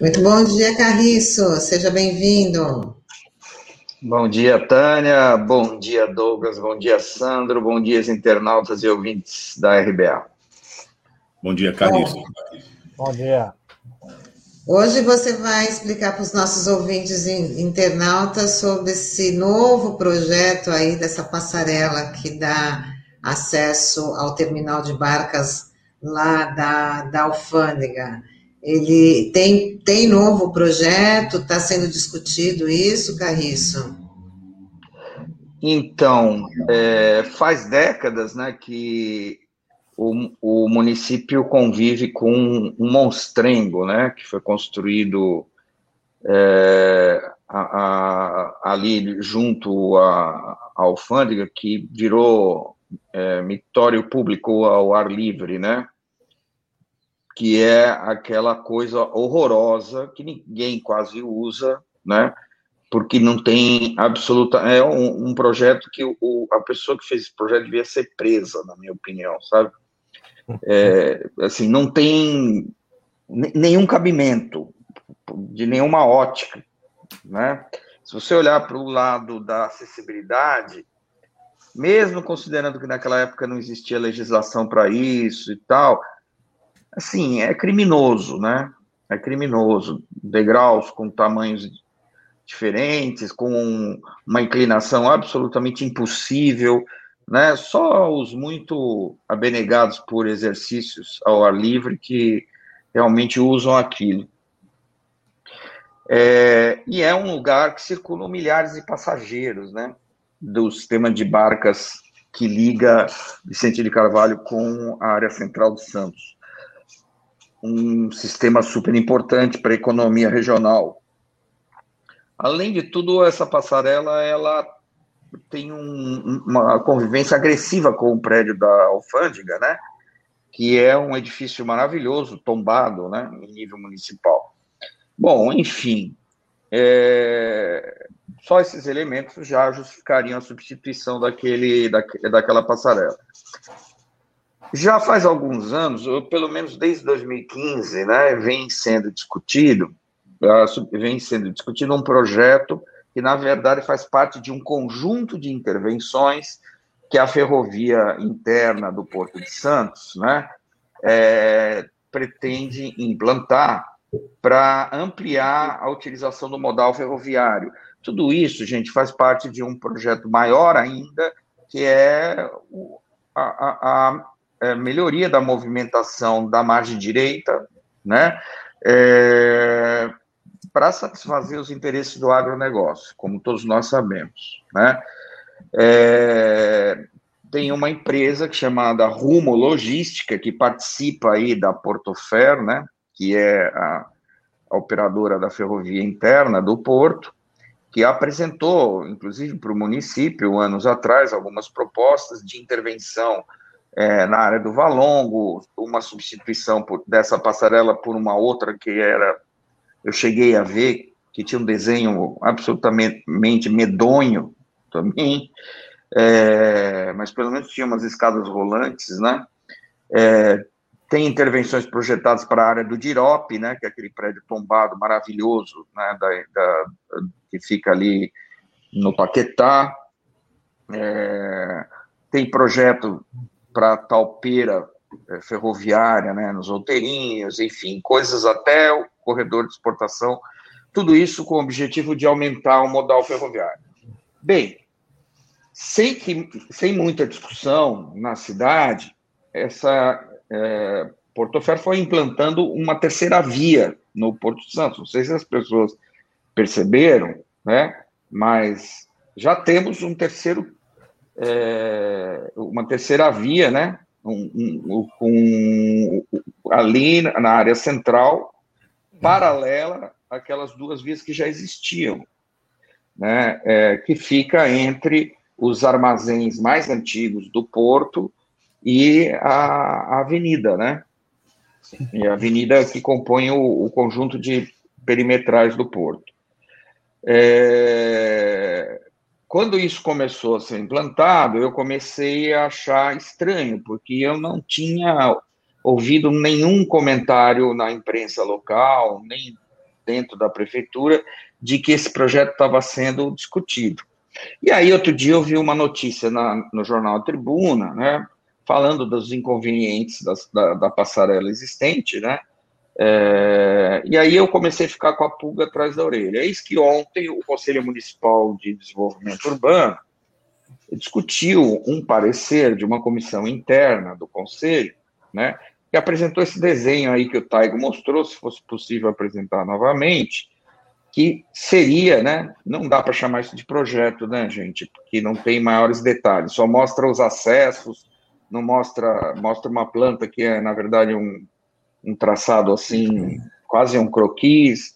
Muito bom dia, Carriço. Seja bem-vindo. Bom dia, Tânia. Bom dia, Douglas. Bom dia, Sandro. Bom dia, internautas e ouvintes da RBA. Bom dia, Carriço. Bom, bom dia. Hoje você vai explicar para os nossos ouvintes internautas sobre esse novo projeto aí dessa passarela que dá acesso ao terminal de barcas lá da, da alfândega. Ele tem, tem novo projeto, está sendo discutido isso, Carriço? Então, é, faz décadas né, que o, o, município convive com um monstrengo, né, que foi construído é, a, a, ali junto à, à alfândega, que virou é, mitório público ao ar livre, né, que é aquela coisa horrorosa que ninguém quase usa, né? Porque não tem absoluta. É um, um projeto que o, a pessoa que fez esse projeto devia ser presa, na minha opinião, sabe? É, assim, não tem nenhum cabimento de nenhuma ótica, né? Se você olhar para o lado da acessibilidade, mesmo considerando que naquela época não existia legislação para isso e tal, assim, é criminoso, né? É criminoso. Degraus com tamanhos diferentes, com uma inclinação absolutamente impossível, né? Só os muito abenegados por exercícios ao ar livre que realmente usam aquilo. É, e é um lugar que circulam milhares de passageiros, né? Do sistema de barcas que liga Vicente de Carvalho com a área central de Santos um sistema super importante para a economia regional. Além de tudo, essa passarela ela tem um, uma convivência agressiva com o prédio da Alfândega, né? Que é um edifício maravilhoso, tombado, né? Em nível municipal. Bom, enfim, é... só esses elementos já justificariam a substituição daquele, daquela passarela. Já faz alguns anos, ou pelo menos desde 2015, né, vem sendo discutido, vem sendo discutido um projeto que, na verdade, faz parte de um conjunto de intervenções que a ferrovia interna do Porto de Santos né, é, pretende implantar para ampliar a utilização do modal ferroviário. Tudo isso, gente, faz parte de um projeto maior ainda, que é a, a, é, melhoria da movimentação da margem direita, né, é, para satisfazer os interesses do agronegócio, como todos nós sabemos, né. É, tem uma empresa chamada Rumo Logística, que participa aí da Portofer, né, que é a, a operadora da ferrovia interna do Porto, que apresentou, inclusive para o município, anos atrás, algumas propostas de intervenção é, na área do Valongo, uma substituição por, dessa passarela por uma outra que era, eu cheguei a ver, que tinha um desenho absolutamente medonho também, é, mas pelo menos tinha umas escadas rolantes, né? É, tem intervenções projetadas para a área do Dirop, né, que é aquele prédio tombado maravilhoso, né, da, da que fica ali no Paquetá. É, tem projeto para talpeira é, ferroviária, né, nos outeirinhos, enfim, coisas até o corredor de exportação, tudo isso com o objetivo de aumentar o modal ferroviário. Bem, sem, que, sem muita discussão na cidade, essa é, Porto Ferro foi implantando uma terceira via no Porto Santos. Não sei se as pessoas perceberam, né? Mas já temos um terceiro é, uma terceira via, né? Um, um, um, ali na área central, paralela àquelas duas vias que já existiam, né? É, que fica entre os armazéns mais antigos do porto e a, a avenida, né? E a avenida que compõe o, o conjunto de perimetrais do porto. É, quando isso começou a ser implantado, eu comecei a achar estranho, porque eu não tinha ouvido nenhum comentário na imprensa local, nem dentro da prefeitura de que esse projeto estava sendo discutido. E aí, outro dia, eu vi uma notícia na, no jornal Tribuna, né, falando dos inconvenientes da, da, passarela existente, né, é, e aí eu comecei a ficar com a pulga atrás da orelha. Eis que ontem o Conselho Municipal de Desenvolvimento Urbano discutiu um parecer de uma comissão interna do Conselho, né, que apresentou esse desenho aí que o Taigo mostrou, se fosse possível apresentar novamente, que seria, né? Não dá para chamar isso de projeto, né, gente? Porque não tem maiores detalhes, só mostra os acessos, não mostra, mostra uma planta que é, na verdade, um, um traçado assim, quase um croquis.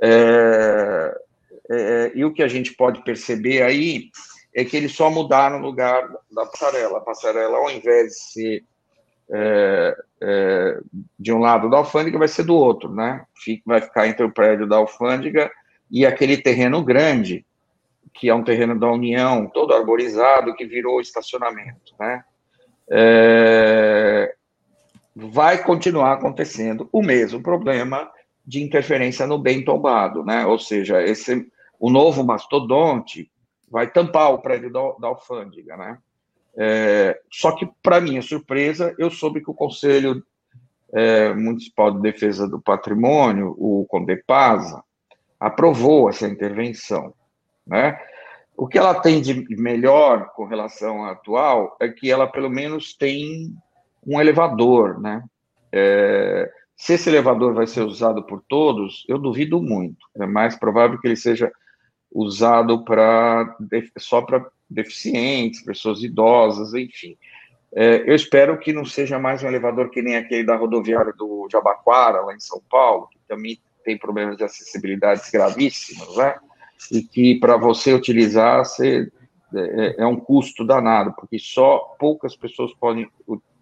É, é, e o que a gente pode perceber aí é que eles só mudaram o lugar da passarela. A passarela, ao invés de ser é, é, de um lado da alfândega, vai ser do outro, né? Fica, vai ficar entre o prédio da alfândega e aquele terreno grande, que é um terreno da União, todo arborizado, que virou estacionamento, né? É, vai continuar acontecendo o mesmo problema de interferência no bem tombado, né? Ou seja, esse, o novo mastodonte vai tampar o prédio da, da alfândega, né? É, só que, para minha surpresa, eu soube que o Conselho é, Municipal de Defesa do Patrimônio, o Condepasa, aprovou essa intervenção. Né? O que ela tem de melhor com relação à atual é que ela, pelo menos, tem um elevador. Né? É, se esse elevador vai ser usado por todos, eu duvido muito. É mais provável que ele seja usado para só para deficientes, pessoas idosas, enfim. É, eu espero que não seja mais um elevador que nem aquele da rodoviária do Jabaquara, lá em São Paulo, que também tem problemas de acessibilidade gravíssimos, né? E que para você utilizar você, é, é, um custo danado, porque só poucas pessoas podem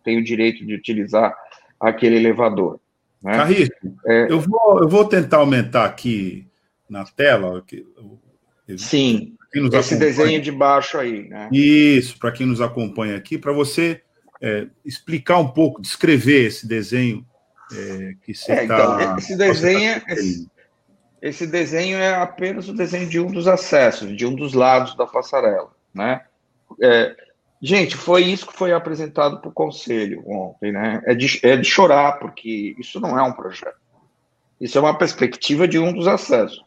têm o direito de utilizar aquele elevador. Né? É, eu, vou, eu vou tentar aumentar aqui na tela. Sim esse acompanha. desenho de baixo aí, né? Isso, para quem nos acompanha aqui, para você é, explicar um pouco, descrever esse desenho é, que você está. É, então, esse desenho, tá esse, esse, desenho é apenas o desenho de um dos acessos, de um dos lados da passarela, né? É, gente, foi isso que foi apresentado para o conselho ontem, né? É de, é de chorar, porque isso não é um projeto. Isso é uma perspectiva de um dos acessos.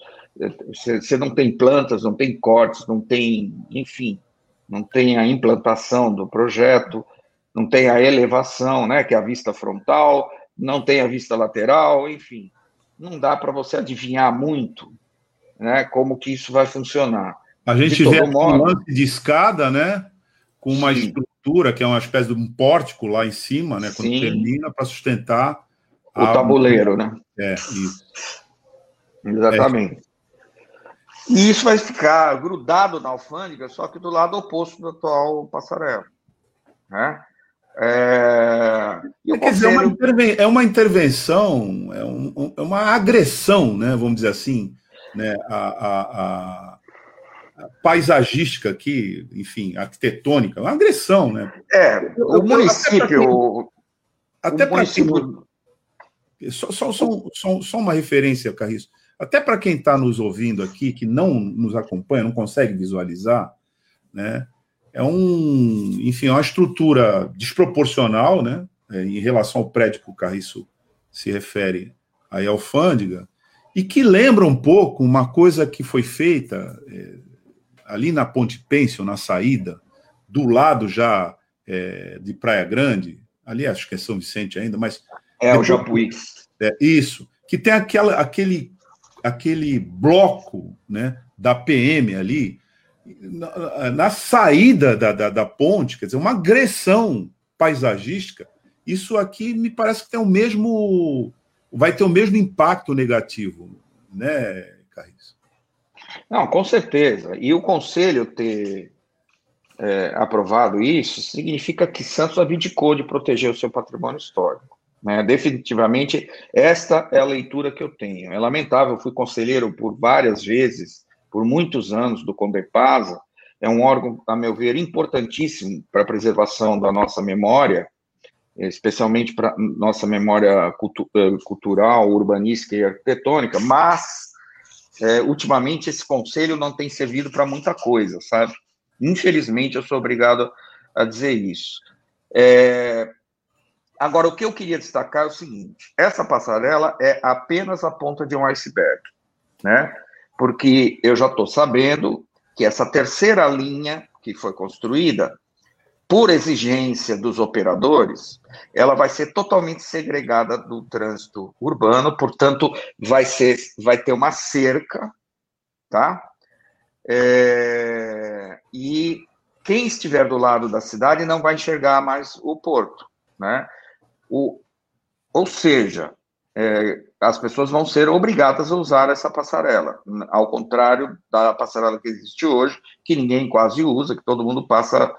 Você não tem plantas, não tem cortes, não tem, enfim, não tem a implantação do projeto, não tem a elevação, né, que é a vista frontal, não tem a vista lateral, enfim, não dá para você adivinhar muito, né, como que isso vai funcionar. A gente vê modo, um lance de escada, né, com uma sim. estrutura que é uma espécie de um pórtico lá em cima, né, quando sim. termina para sustentar o a... tabuleiro, né? É, isso. Exatamente. É. E isso vai ficar grudado na alfândega, só que do lado oposto da atual passarela. Né? É, é, quer dizer, é uma, interven é uma intervenção, é, um, é, uma agressão, né, vamos dizer assim, né, a, a, a paisagística aqui, enfim, arquitetônica, uma agressão, né? É, o município. Até para município... só, só, só, só, uma referência, Carriço. Até para quem está nos ouvindo aqui, que não nos acompanha, não consegue visualizar, né? É um, enfim, é uma estrutura desproporcional, né? É, em relação ao prédio que o Carriço se refere aí à alfândega, e que lembra um pouco uma coisa que foi feita é, ali na Ponte Pêncil, na saída, do lado já é, de Praia Grande, ali acho que é São Vicente ainda, mas. É, depois, o Japuí. É, isso, que tem aquela, aquele aquele bloco né, da PM ali, na, na saída da, da, da, ponte, quer dizer, uma agressão paisagística, isso aqui me parece que tem o mesmo. vai ter o mesmo impacto negativo, né, Carris? Não, com certeza. E o Conselho ter é, aprovado isso significa que Santos abdicou de proteger o seu patrimônio histórico. Né? Definitivamente, esta é a leitura que eu tenho. É lamentável, fui conselheiro por várias vezes, por muitos anos, do Condepasa, é um órgão, a meu ver, importantíssimo para a preservação da nossa memória, especialmente para nossa memória cultu eh, cultural, urbanística e arquitetônica, mas é, ultimamente esse conselho não tem servido para muita coisa, sabe? Infelizmente, eu sou obrigado a dizer isso. É... Agora, o que eu queria destacar é o seguinte: essa passarela é apenas a ponta de um iceberg, né? Porque eu já estou sabendo que essa terceira linha que foi construída, por exigência dos operadores, ela vai ser totalmente segregada do trânsito urbano, portanto, vai ser, vai ter uma cerca, tá? É, e quem estiver do lado da cidade não vai enxergar mais o porto, né? O, ou seja, é, as pessoas vão ser obrigadas a usar essa passarela, ao contrário da passarela que existe hoje, que ninguém quase usa, que todo mundo passa,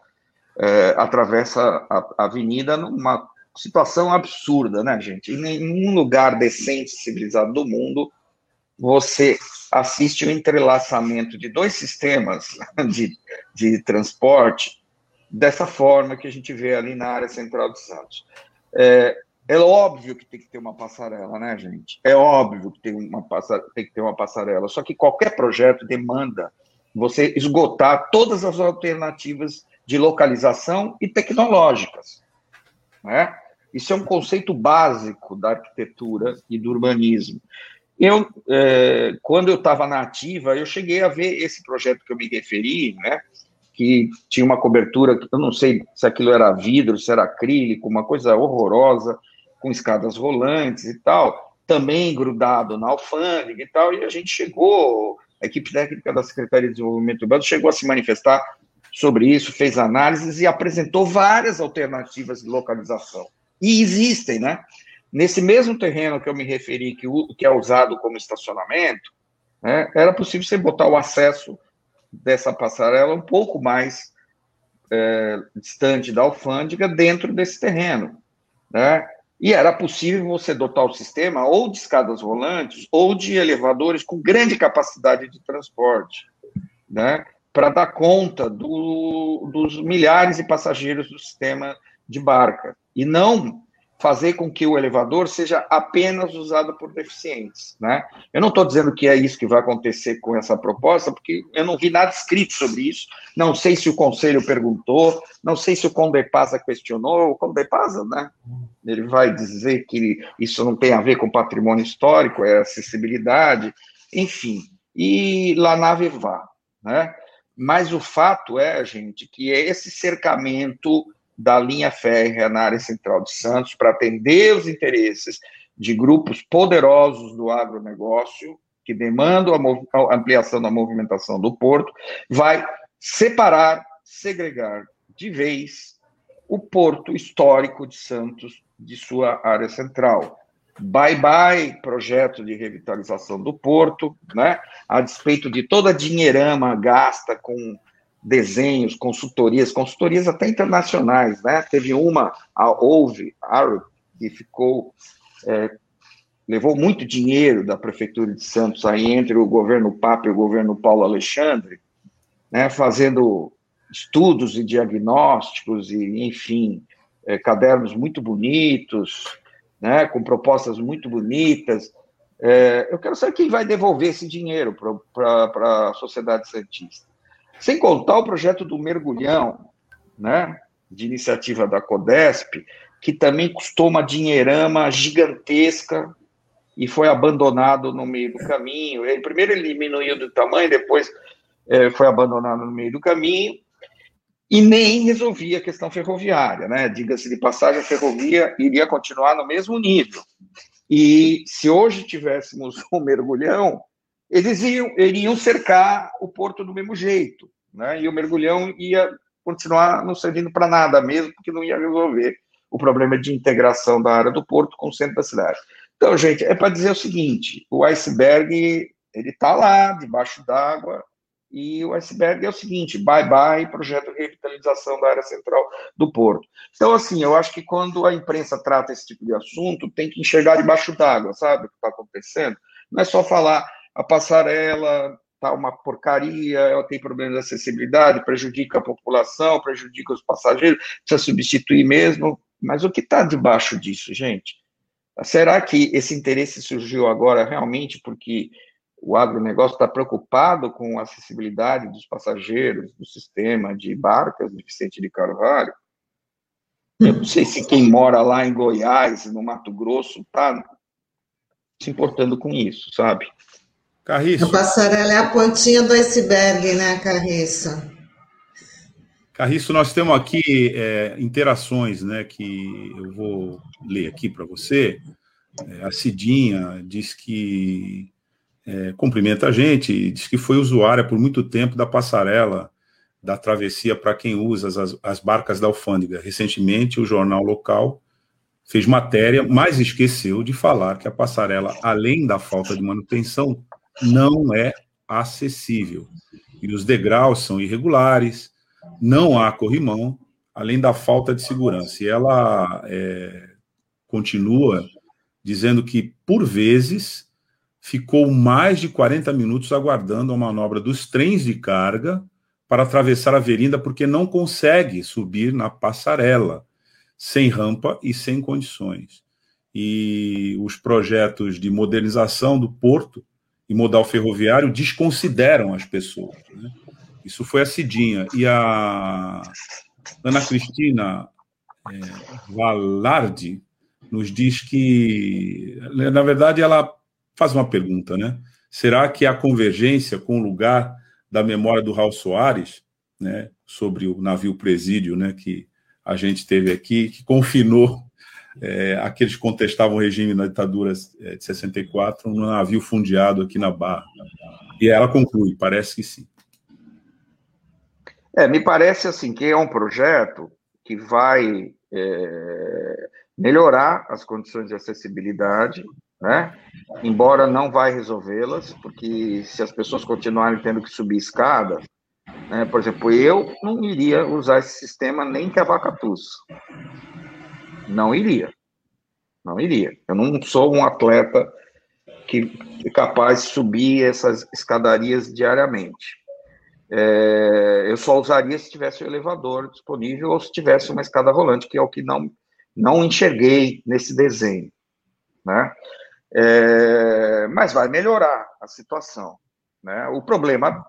é, atravessa a, avenida numa situação absurda, né, gente? Em nenhum lugar decente, civilizado do mundo, você assiste o entrelaçamento de dois sistemas de, de transporte dessa forma que a gente vê ali na área central de Santos. É, é óbvio que tem que ter uma passarela, né, gente? É óbvio que tem, uma tem que ter uma passarela. Só que qualquer projeto demanda você esgotar todas as alternativas de localização e tecnológicas. Né? Isso é um conceito básico da arquitetura e do urbanismo. Eu, é, quando eu estava na ativa, eu cheguei a ver esse projeto que eu me referi, né, que tinha uma cobertura, eu não sei se aquilo era vidro, se era acrílico, uma coisa horrorosa, com escadas rolantes e tal, também grudado na alfândega e tal, e a gente chegou, a equipe técnica da Secretaria de Desenvolvimento Urbano chegou a se manifestar sobre isso, fez análises e apresentou várias alternativas de localização. E existem, né? Nesse mesmo terreno que eu me referi, que, que é usado como estacionamento, né, era possível você botar o acesso dessa passarela um pouco mais é, distante da alfândega dentro desse terreno, né? E era possível você dotar o sistema ou de escadas rolantes ou de elevadores com grande capacidade de transporte, né? Para dar conta do, dos milhares de passageiros do sistema de barca. E não fazer com que o elevador seja apenas usado por deficientes, né? Eu não estou dizendo que é isso que vai acontecer com essa proposta, porque eu não vi nada escrito sobre isso, não sei se o conselho perguntou, não sei se o Condepasa questionou, o Condepasa, né? Ele vai dizer que isso não tem a ver com patrimônio histórico, é acessibilidade, enfim, e lá nave vá, né? Mas o fato é, gente, que esse cercamento da linha férrea na área central de Santos para atender os interesses de grupos poderosos do agronegócio, que demandam a, ampliação da movimentação do porto, vai separar, segregar de vez o porto histórico de Santos de sua área central. Bye bye projeto de revitalização do porto, né? A despeito de toda a dinheirama gasta com desenhos, consultorias, consultorias até internacionais, né? Teve uma, a Ouve, Arrow, que ficou, é, levou muito dinheiro da Prefeitura de Santos aí entre o governo Papa e o governo Paulo Alexandre, né? Fazendo estudos e diagnósticos e, enfim, é, cadernos muito bonitos, né? Com propostas muito bonitas. É, eu quero saber quem vai devolver esse dinheiro para a sociedade cientista. Sem contar o projeto do Mergulhão, né, de iniciativa da CODESP, que também custou uma dinheirama gigantesca e foi abandonado no meio do caminho. Ele, primeiro ele diminuiu de tamanho, depois é, foi abandonado no meio do caminho e nem resolvia a questão ferroviária, né? Diga-se de passagem, a ferrovia iria continuar no mesmo nível. E se hoje tivéssemos um mergulhão, eles iam, iriam cercar o porto do mesmo jeito, né? E o mergulhão ia continuar não servindo para nada mesmo, porque não ia resolver o problema de integração da área do porto com o centro da cidade. Então, gente, é para dizer o seguinte: o iceberg ele está lá, debaixo d'água, e o iceberg é o seguinte: bye bye, projeto de revitalização da área central do porto. Então, assim, eu acho que quando a imprensa trata esse tipo de assunto, tem que enxergar debaixo d'água, sabe o que está acontecendo? Não é só falar, a passarela está uma porcaria, ela tem problemas de acessibilidade, prejudica a população, prejudica os passageiros, precisa substituir mesmo. Mas o que está debaixo disso, gente? Será que esse interesse surgiu agora realmente porque o agronegócio está preocupado com a acessibilidade dos passageiros do sistema de barcas de Vicente de Carvalho? Eu não sei se quem mora lá em Goiás, no Mato Grosso, está se importando com isso, sabe? Carriço. A passarela é a pontinha do iceberg, né, Carriço? Carriço, nós temos aqui é, interações, né, que eu vou ler aqui para você. É, a Cidinha diz que é, cumprimenta a gente, diz que foi usuária por muito tempo da passarela da travessia para quem usa as, as barcas da alfândega. Recentemente, o jornal local fez matéria, mas esqueceu de falar que a passarela, além da falta de manutenção, não é acessível. E os degraus são irregulares, não há corrimão, além da falta de segurança. E ela é, continua dizendo que, por vezes, ficou mais de 40 minutos aguardando a manobra dos trens de carga para atravessar a avenida porque não consegue subir na passarela, sem rampa e sem condições. E os projetos de modernização do porto e modal ferroviário desconsideram as pessoas. Né? Isso foi a Cidinha. E a Ana Cristina é, Valardi nos diz que, na verdade, ela faz uma pergunta, né? Será que a convergência com o lugar da memória do Raul Soares, né, sobre o navio presídio, né, que a gente teve aqui, que confinou é, aqueles que contestavam o regime na ditadura é, de 64 no navio fundiado aqui na Barra. E ela conclui, parece que sim. É, me parece assim que é um projeto que vai é, melhorar as condições de acessibilidade, né? Embora não vai resolvê-las, porque se as pessoas continuarem tendo que subir escada, né? por exemplo, eu não iria usar esse sistema nem que a vacatus. Não iria. Não iria. Eu não sou um atleta que é capaz de subir essas escadarias diariamente. É, eu só usaria se tivesse o elevador disponível ou se tivesse uma escada rolante, que é o que não, não enxerguei nesse desenho. Né? É, mas vai melhorar a situação. Né? O problema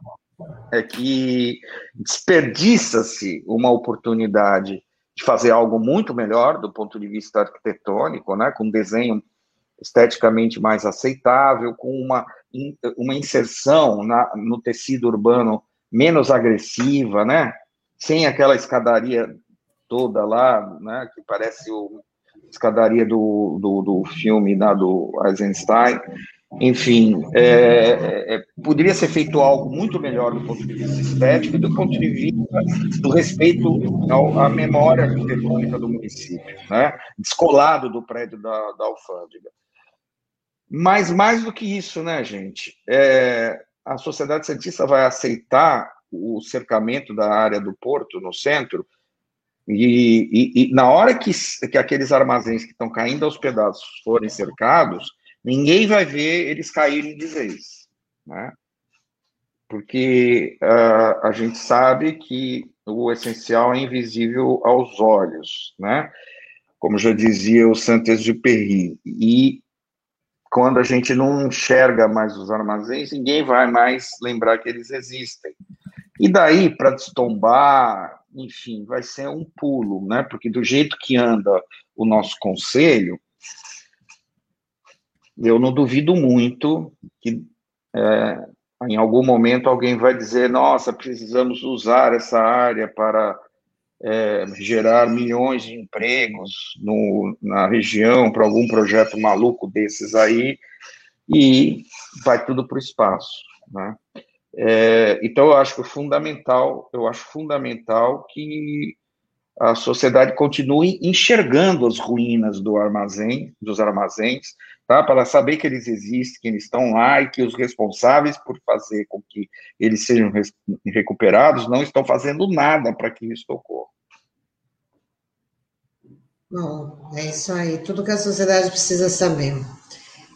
é que desperdiça-se uma oportunidade de fazer algo muito melhor do ponto de vista arquitetônico, né, com um desenho esteticamente mais aceitável, com uma, uma inserção na, no tecido urbano menos agressiva, né, sem aquela escadaria toda lá, né, que parece o escadaria do, do, do filme da, do Eisenstein, enfim, é, é, é, poderia ser feito algo muito melhor do ponto de vista estético e do ponto de vista do respeito ao, à memória arquitetônica do município, né? descolado do prédio da, da alfândega. Mas mais do que isso, né, gente? É, a sociedade cientista vai aceitar o cercamento da área do porto no centro e, e, e na hora que, que aqueles armazéns que estão caindo aos pedaços forem cercados, ninguém vai ver eles caírem de vez, né? Porque uh, a gente sabe que o essencial é invisível aos olhos, né? Como já dizia o Saint-Exupéry. E quando a gente não enxerga mais os armazéns, ninguém vai mais lembrar que eles existem. E daí, para destombar, enfim, vai ser um pulo, né? Porque do jeito que anda o nosso conselho, eu não duvido muito que é, em algum momento alguém vai dizer: nossa, precisamos usar essa área para é, gerar milhões de empregos no, na região para algum projeto maluco desses aí, e vai tudo para o espaço. Né? É, então, eu acho que fundamental, eu acho fundamental que a sociedade continue enxergando as ruínas do armazém, dos armazéns, tá? para saber que eles existem, que eles estão lá e que os responsáveis por fazer com que eles sejam recuperados não estão fazendo nada para que isso ocorra. Bom, é isso aí, tudo que a sociedade precisa saber.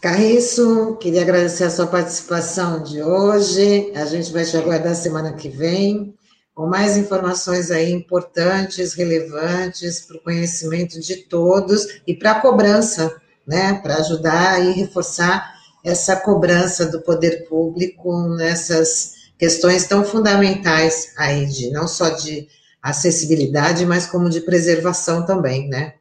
Carriço, queria agradecer a sua participação de hoje. A gente vai te aguardar semana que vem com mais informações aí importantes, relevantes para o conhecimento de todos e para a cobrança, né, para ajudar e reforçar essa cobrança do poder público nessas questões tão fundamentais aí, de, não só de acessibilidade, mas como de preservação também, né?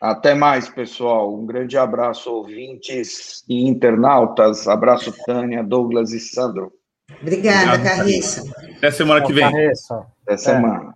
Até mais, pessoal. Um grande abraço, ouvintes e internautas. Abraço, Tânia, Douglas e Sandro. Obrigada, Carissa. Até semana que vem. Até semana.